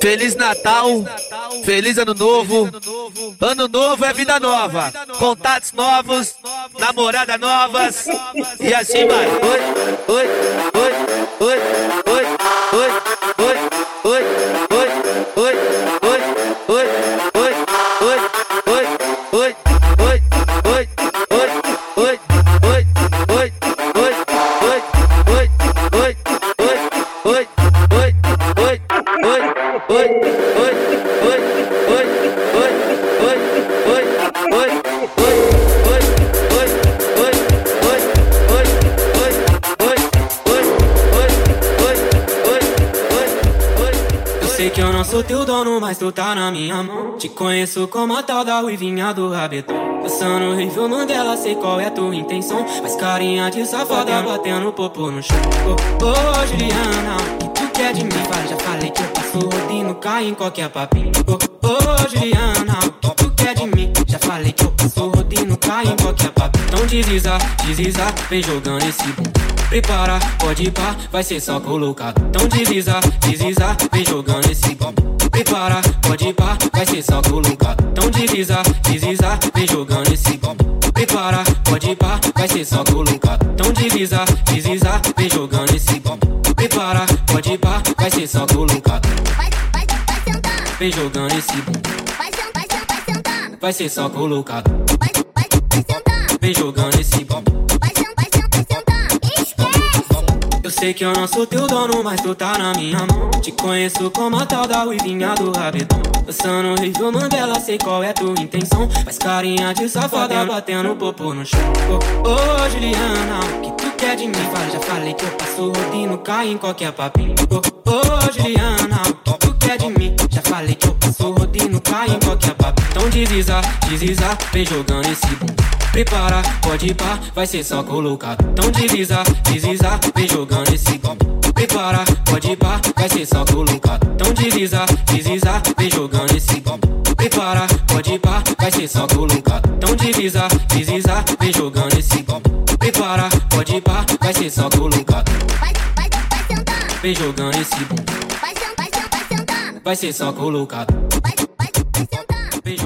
Feliz Natal, feliz Ano Novo. Ano Novo é vida nova, contatos novos, namorada novas e assim vai. Oi, oi, oi, sei que eu não sou teu dono, mas tu tá na minha mão. Te conheço como a tal da ruivinha do rabetão. Dançando horrível Mandela, sei qual é tua intenção. Mas carinha de safada batendo popô no chão. Ô, ô, Juliana, o que tu quer de mim? Vai, já falei que eu passo rodinho, cai em qualquer papinho. Ô, ô, Juliana, o que de mim? Já falei que eu passo rodinho, cai em qualquer papinho. Então desliza, desliza, vem jogando esse bum. Prepara, pode ir pá, vai ser só colocado. Então desliza, desliza, vem jogando esse bum. Prepara, pode ir pá, vai ser só colocado. Então desliza, desliza, vem jogando esse bum. Prepara, pode ir pá, vai ser só colocado. Então desliza, desliza, vem jogando esse bum. Prepara, pode ir pá, vai ser só sentando, Vem jogando esse bum. Vai ser só colocado. vai, vai, vai sentando, Vem jogando esse bum. vai sentando, vai sentando, vai sentando. Esquece! Eu sei que eu não sou teu dono, mas tu tá na minha mão. Te conheço como a tal da ruivinha do rabetão. Dançando horrível Mandela, sei qual é tua intenção. Faz carinha de safada batendo popô no chão. Ô, ô, Juliana, o que tu quer de mim? Fala, já falei que eu passo rodinho, cai em qualquer papinho. Ô, ô, Juliana, o que tu quer de mim? Já falei que eu passo rodinho, cai em qualquer papinho. Então desliza, desliza, vem jogando esse bum. Prepara, pode ir pá, vai ser só colocado. Então desliza, desliza, vem jogando esse bum. Prepara, pode ir pá, vai ser só colocado. Então desliza, desliza, vem jogando esse bum. Prepara, pode ir pá, vai ser só colocado. Então desliza, desliza, vem jogando esse bum. Prepara, pode ir pá, vai ser só colocado. Vai, vai, vai sentando, Vem jogando esse bum. vai vai sentando, vai sentando, Vai ser só colocado. Hoje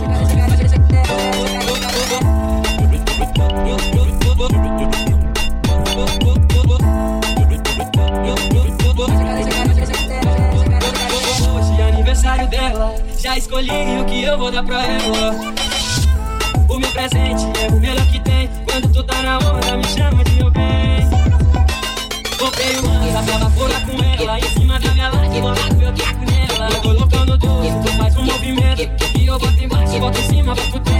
é aniversário dela, já escolhi o que eu vou dar pra ela. O meu presente é o melhor que tem. Quando tu tá na onda, me chama de meu bem. Comprei uma asa pra vaporar com ela. Em cima da minha laje, botar eu taco nela. Agora colocando tudo, tu, tu faz um movimento. E eu boto embaixo, boto em cima, boto tudo.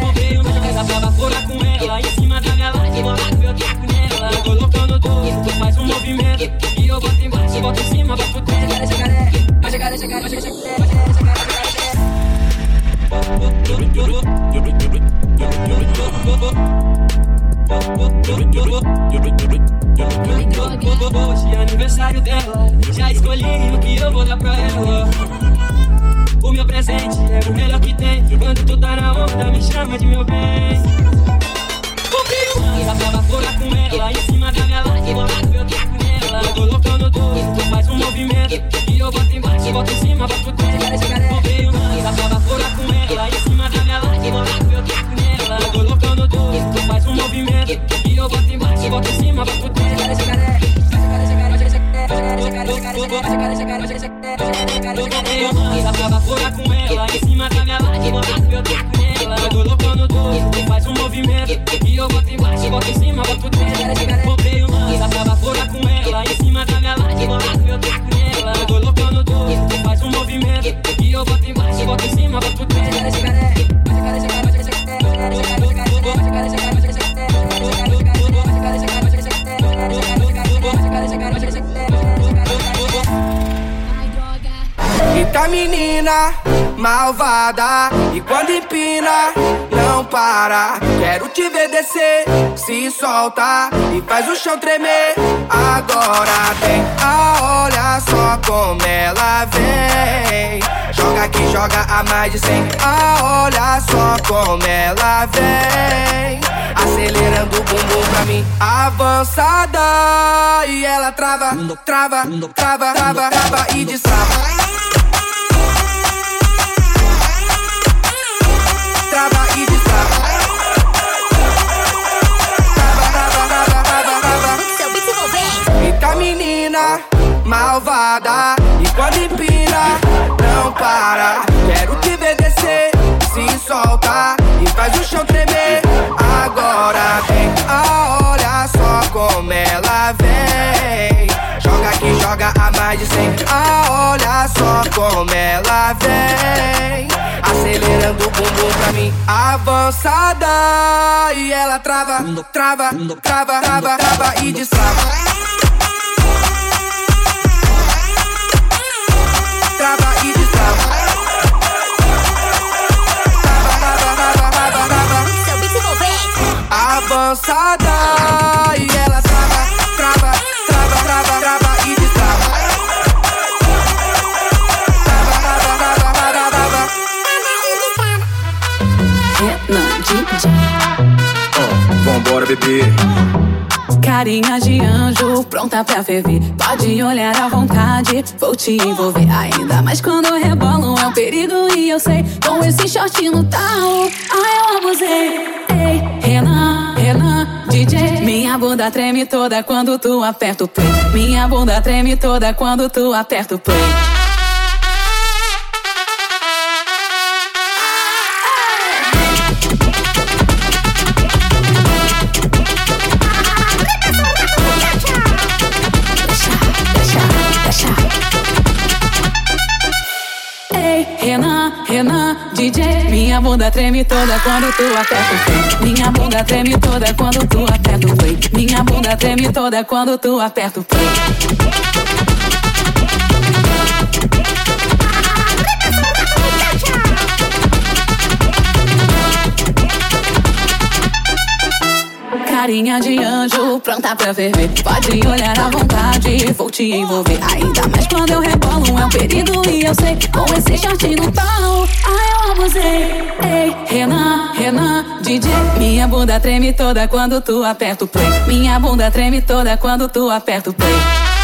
Bombeio uma casa pra baforar com ela Em cima da minha laje, bola eu taco nela. Agora colocando tudo, tu, tu faz um movimento. E eu boto embaixo, boto em cima, boto tudo. Vai chegar, vai vai chegar, vai chegar, vai chegar, vai chegar Hoje é aniversário dela Já escolhi o que eu vou dar pra ela o melhor que tem. Quando tu tá na onda, me chama de meu bem. Comprei pra vaporar com ela. Em cima da minha laje, eu taco nela. Eu colocando tudo, tu faz um movimento. E eu boto embaixo, boto em cima pra tu malvada. E quando empina não para. Quero te ver descer, se solta E faz o chão tremer. Agora vem, ah, olha só como ela vem. Joga aqui, joga a mais de cem. Ah, olha só como ela vem. Acelerando o bumbum pra mim. Avançada. E ela trava, trava, trava, trava, trava e destrava trava e destrava. Trava. Seu. Eita menina malvada E quando empina, não para Quero te ver descer, se solta E faz o chão tremer Agora vem, olha só como ela vem que joga a mais de 100 Ah, olha só como ela vem. Acelerando o bumbum pra mim Avançada. E ela trava, trava, trava, trava, trava e destrava Carinha de anjo, pronta pra ferver. Pode olhar à vontade, vou te envolver. Ainda mais quando rebolam, é um perigo e eu sei. Com esse short no tal, ai eu abusei. Ei, Renan, Renan, DJ. Minha bunda treme toda quando tu aperta o play. Minha bunda treme toda quando tu aperta o play. Bunda treme toda quando tu aperta o play. Minha bunda treme toda quando tu aperta o play. Minha bunda treme toda quando tu aperta o play. Carinha de anjo, pronta pra ferver. Pode olhar à vontade, vou te envolver. Ainda mais quando eu rebolo, é um perigo e eu sei. Com esse short no pau, ai eu abusei. Ei, Renan, Renan, DJ. Minha bunda treme toda quando tu aperta o play. Minha bunda treme toda quando tu aperta o play.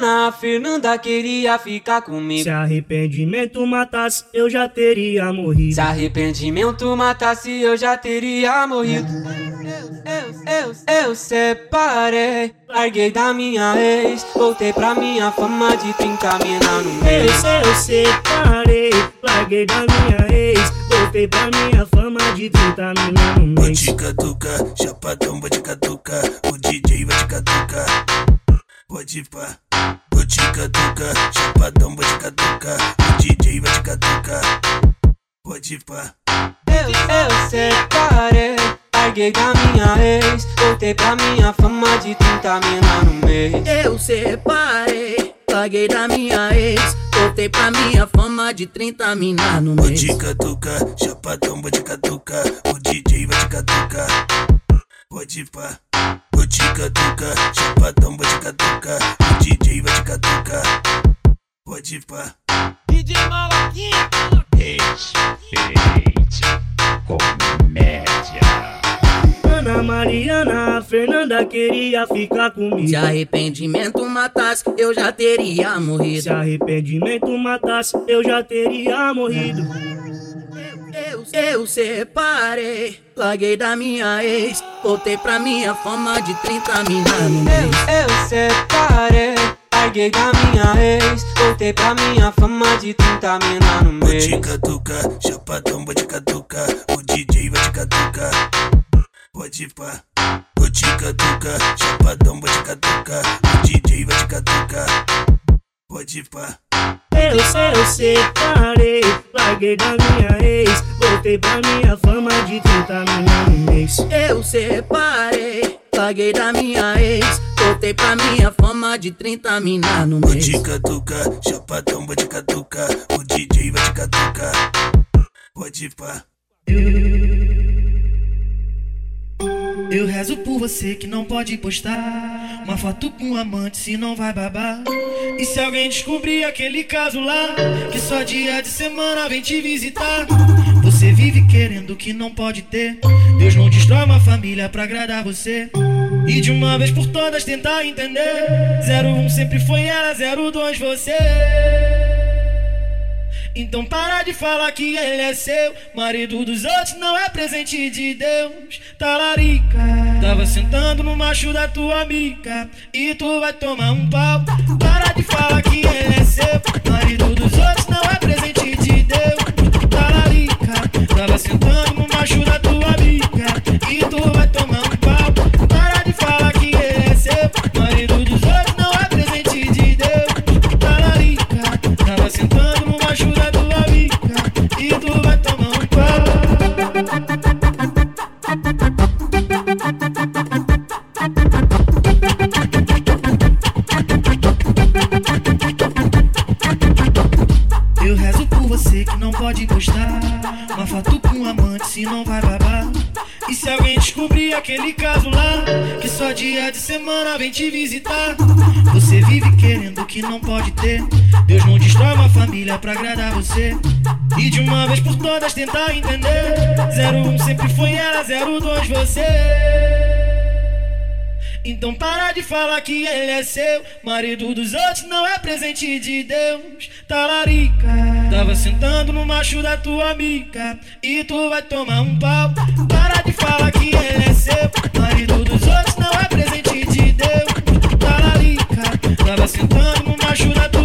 Mariana, a Fernanda queria ficar comigo. Se arrependimento matasse, eu já teria morrido. Se arrependimento matasse, eu já teria morrido. Eu, eu, eu, eu separei, larguei da minha ex, voltei pra minha fama de 30 mina no mês. Eu, eu separei, larguei da minha ex, voltei pra minha fama de 30 mina no Vou mês. te catucar, chapadão, vou te catucar. O DJ vai te catucar. Pode pá. Vou te catucar, chapadão, vou te catucar. O DJ vai te catucar. Pode pá. Eu, eu separei, larguei da minha ex, voltei pra minha fama de 30 mina no mês. Eu separei, larguei da minha ex, voltei pra minha fama de 30 mina no Vou mês. te catucar, chapadão, vou te catucar. O DJ vai te catucar. Pode pá. Vou te catucar, chapadão, vou te catucar. O DJ vai te catucar. Pode pá. DJ Malaquinha. Ana Mariana, a Fernanda queria ficar comigo. Se arrependimento matasse, eu já teria morrido. Se arrependimento matasse, eu já teria morrido. Eu, eu separei, larguei da minha ex, voltei pra minha fama de 30 mina. Eu, eu separei, larguei da minha ex, voltei pra minha fama de 30 mina no Vou mês. te catucar, chapadão, vou te catucar. O DJ vai te catucar. Pode pá. Vou te catucar, chapadão, vou te catucar. O DJ vai te catucar. Pode pá. Eu, eu separei, larguei da minha ex, voltei pra minha fama de 30 mina no mês. Eu separei, larguei da minha ex, voltei pra minha fama de 30 mina no Vou mês. te catucar, chapadão, vou te catucar. O DJ vai te catucar. Pode pá. Eu rezo por você que não pode postar uma foto com um amante, se não vai babar. E se alguém descobrir aquele caso lá, que só dia de semana vem te visitar. Você vive querendo o que não pode ter. Deus não destrói uma família pra agradar você. E de uma vez por todas tentar entender. 01 sempre foi ela, 02 você. Então para de falar que ele é seu. Marido dos outros não é presente de Deus. Talarica, tava sentando no macho da tua amiga. E tu vai tomar um pau. Para de falar que ele é seu. Marido dos outros não é presente de Deus. Talarica, tava sentando no macho da Deus não destrói uma família pra agradar você. E de uma vez por todas tentar entender. 01 sempre foi ela, 02 você. Então para de falar que ele é seu. Marido dos outros não é presente de Deus. Talarica, tava sentando no macho da tua amiga. E tu vai tomar um pau. Para de falar que ele é seu. Marido dos outros não é presente de Deus. Talarica, tava sentando no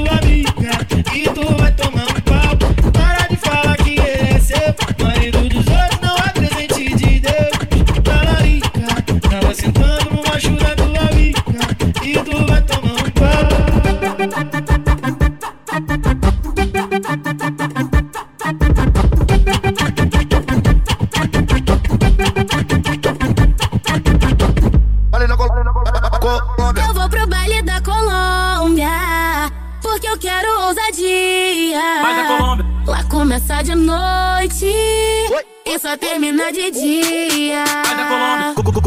E só termina de dia.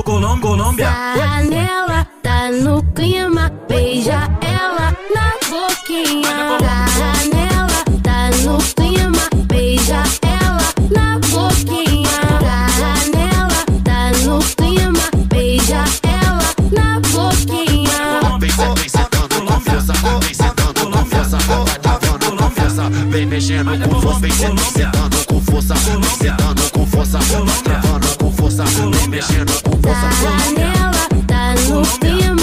Colômbia, Colômbia. Tá nela, tá no clima, beija ela na boquinha. Tá tá no clima, beija ela na boquinha. Tá tá no clima, beija ela na boquinha. Vem sentando Colômbia, força, vem sentando Colômbia, força, vai travando com força, vem mexendo com força, vem sentando com força, travando com força, vem mexendo com força. Janela, tá no clima,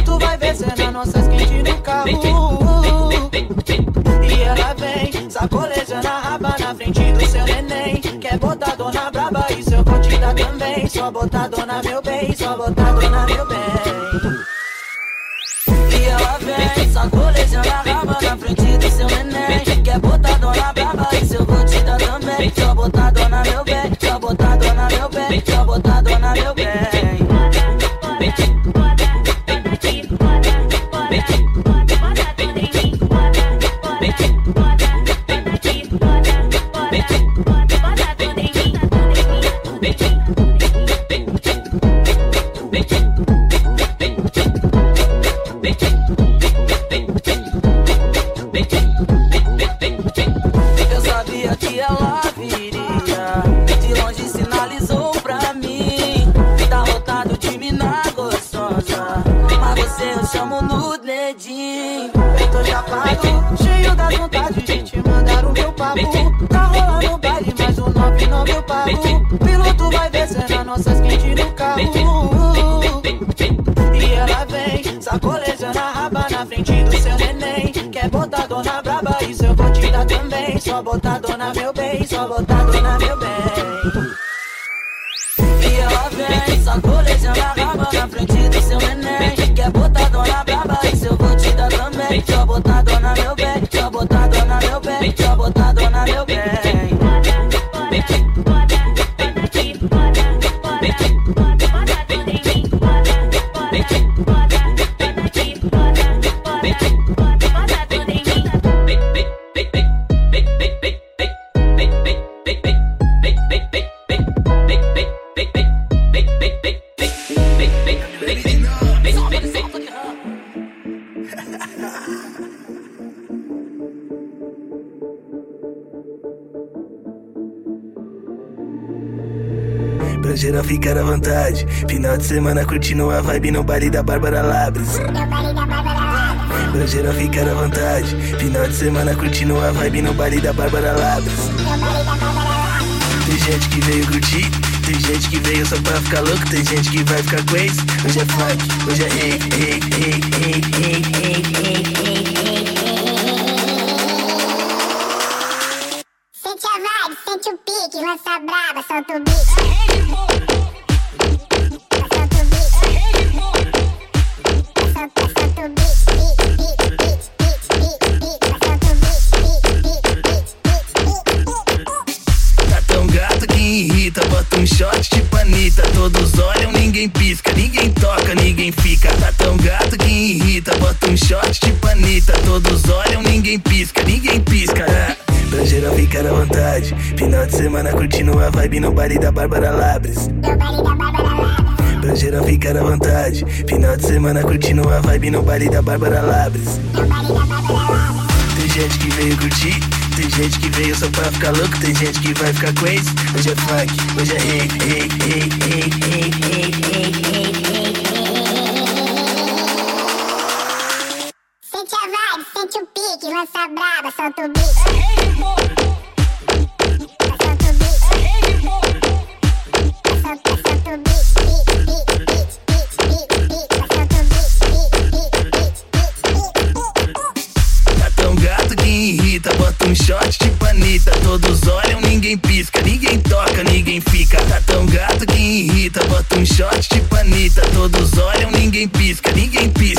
Piloto vai ver cena nossas quentes no carro. E ela vem, sacolejando a raba na frente do seu neném. Quer botar dona braba, isso eu vou te dar também. Só botar dona meu bem, só botar dona meu bem. E ela vem, sacolejando a raba na frente do seu neném. Quer botar dona braba, isso eu vou te dar também. Só botar dona meu bem, só botar dona meu bem, só botar dona meu bem. Chamo no dedinho. Tô chapado, cheio da vontade de te mandar o meu papo. Tá rolando o baile, mais um 99 eu pago. Piloto vai ver cena nossas quentes no carro. E ela vem, sacolejando a raba na frente do seu neném. Quer botar dona braba, isso eu vou te dar também. Só botar dona meu bem, só botar dona meu bem. E ela vem, sacolejando a raba frente do seu neném. Quer botar dona braba, isso eu vou te dar também. Só botar dona meu bem, só botar dona meu bem, só botar dona meu bem. Ficar à vontade. Final de semana curtindo a vibe no baile da Bárbara Labres. Pra geral ficar à vontade. Final de semana curtindo a vibe no baile da Bárbara Labres. Tem gente que veio curtir, tem gente que veio só pra ficar louco, tem gente que vai ficar crazy. Hoje é funk, hoje é ei, ei, ei, ei, ei, ei, ei, ei, Sente a vibe, sente o pique, lança braba, solta o beat. shot de panita. Todos olham, ninguém pisca, ninguém pisca. É. Ah, pra geral ficar à vontade. Final de semana curtindo a vibe no baile da Bárbara Labres. No baile da Bárbara Labres. Pra geral ficar à vontade. Final de semana curtindo a vibe no baile da Bárbara Labres. No baile da Bárbara Labres. Tem gente que veio curtir, tem gente que veio só pra ficar louco, tem gente que vai ficar crazy. Hoje é funk, hoje é hey, hey, hey, hey, hey, hey, hey. rave. Lança braba, solta o. Tá bota um shot de panita. Todos olham, ninguém pisca, ninguém toca, ninguém fica. Tá tão gato que irrita, bota um shot de panita. Todos olham, ninguém pisca, ninguém pisca.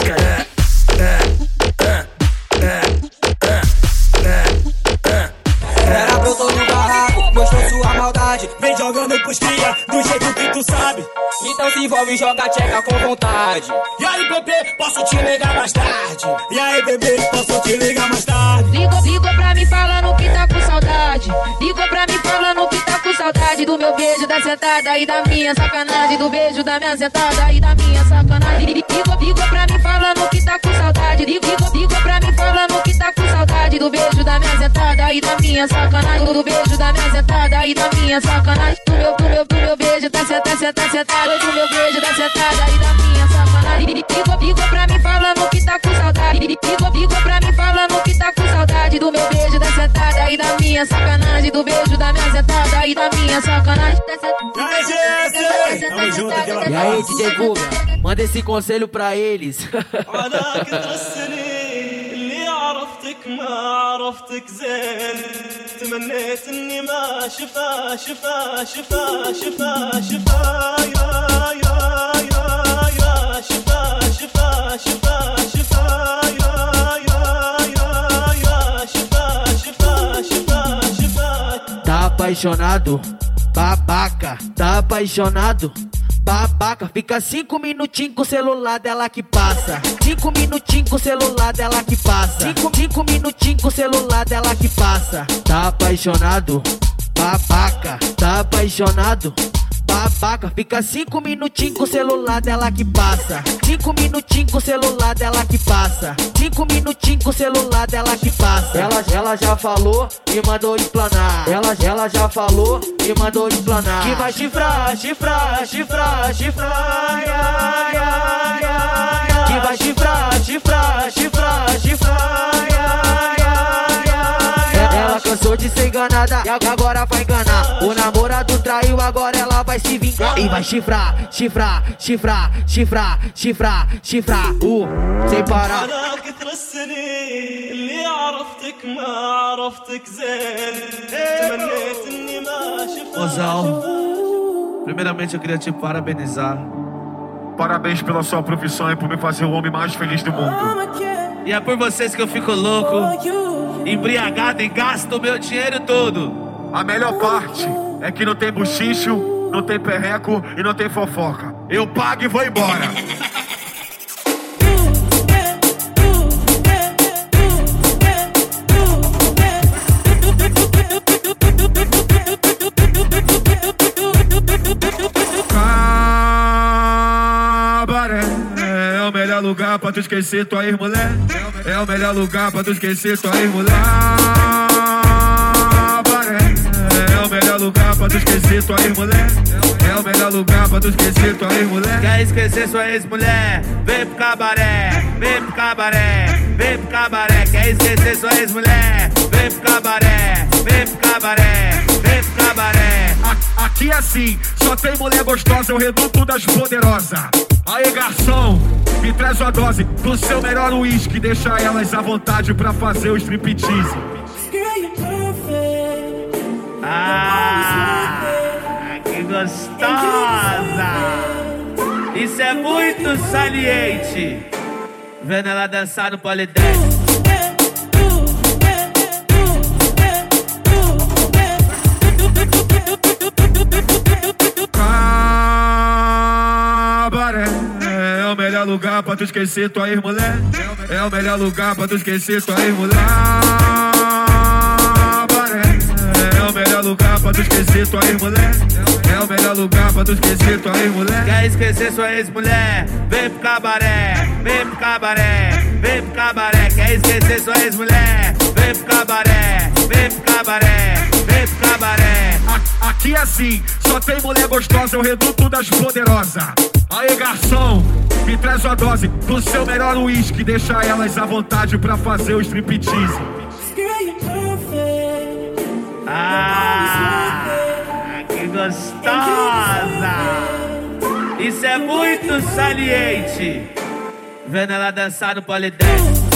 Maldade. Vem jogando pros cria, do jeito que tu sabe. Então se envolve e joga tcheca com vontade. E aí, bebê, posso te ligar mais tarde? E aí, bebê, posso te ligar mais tarde? Ligou, ligou pra mim falando que tá com saudade. Ligou pra mim falando que tá com saudade do meu beijo, da sentada e da minha sacanagem. Do beijo da minha sentada e da minha sacanagem. Ligou, ligou pra mim falando que tá com saudade. Ligou, ligou pra mim falando com saudade do beijo da minha sentada e da minha sacanagem. Do beijo da minha sentada e da minha sacanagem. Do meu, do meu, do meu beijo da sentada, sentada, sentada. Do meu beijo tá sentada e da minha sacanagem. Ficou, digo pra mim falando que tá com saudade. Ficou, digo pra mim falando que tá com saudade. Do meu beijo da sentada e da minha sacanagem. Do beijo da minha sentada e da minha sacanagem. Ai, gente! E aí, DJ Guga, manda esse conselho pra eles. Olha que conselho! عرفتك ما عرفتك زين تمنيت اني ما شفا شفا شفا شفا شفا يا يا يا يا شفا شفا شفا شفا يا يا يا يا شفا شفا شفا شفا Tá apaixonado? Babaca. Tá apaixonado? Babaca, fica cinco minutinhos com o celular dela que passa. Cinco minutinhos com o celular dela que passa. Cinco, cinco minutinhos com o celular dela que passa. Tá apaixonado? Babaca. Tá apaixonado? Babaca, fica cinco minutinhos com o celular dela que passa. Cinco minutinhos com o celular dela que passa. Cinco minutinhos com o celular dela que passa. Ela, ela já falou e mandou explanar. Ela, ela já falou e mandou explanar. Que vai chifrar, chifrar, chifrar, chifrar. Ya, ya, ya. Que vai chifrar, chifrar, chifrar, chifrar. Ela cansou de ser enganada e agora vai enganar. O namorado traiu, agora ela vai se vingar. E vai chifrar, chifrar, chifrar, chifrar, chifrar, chifrar. Uh, sem parar. Ozal, primeiramente eu queria te parabenizar. Parabéns pela sua profissão e por me fazer o homem mais feliz do mundo. E é por vocês que eu fico louco embriagado e gasto o meu dinheiro todo. A melhor parte é que não tem buchicho, não tem perreco e não tem fofoca. Eu pago e vou embora. Pra tu esquecer tua ex-mulher. É o melhor lugar pra tu esquecer tua ex-mulher. É o melhor lugar pra tu esquecer tua ex-mulher. É o melhor lugar pra tu esquecer tua ex-mulher. Quer esquecer sua ex-mulher? Vem pro cabaré, vem pro cabaré, vem pro cabaré. Quer esquecer sua ex-mulher? Vem pro cabaré, vem pro cabaré, vem pro cabaré. Aqui é assim, só tem mulher gostosa, é o reduto das poderosas. Aí, garçom, me traz uma dose do seu melhor uísque. Deixa elas à vontade pra fazer o striptease. Ah, que gostosa! Isso é muito saliente. Vendo ela dançar no polidense. Melhor lugar pra tu esquecer tua ex-mulher. É o melhor lugar pra tu esquecer tua ex-mulher. É o melhor lugar pra tu esquecer tua ex-mulher. É o melhor lugar pra tu esquecer tua ex-mulher. Quer esquecer sua ex-mulher? Vem pro cabaré, vem pro cabaré, vem pro cabaré. Quer esquecer sua ex-mulher? Vem pro cabaré, vem pro cabaré, vem pro cabaré. Aqui é assim, só tem mulher gostosa, é o reduto das poderosas. Aí, garçom, me traz uma dose do seu melhor uísque. Deixa elas à vontade pra fazer o striptease. Ah, que gostosa! Isso é muito saliente. Vendo ela dançar no polidense.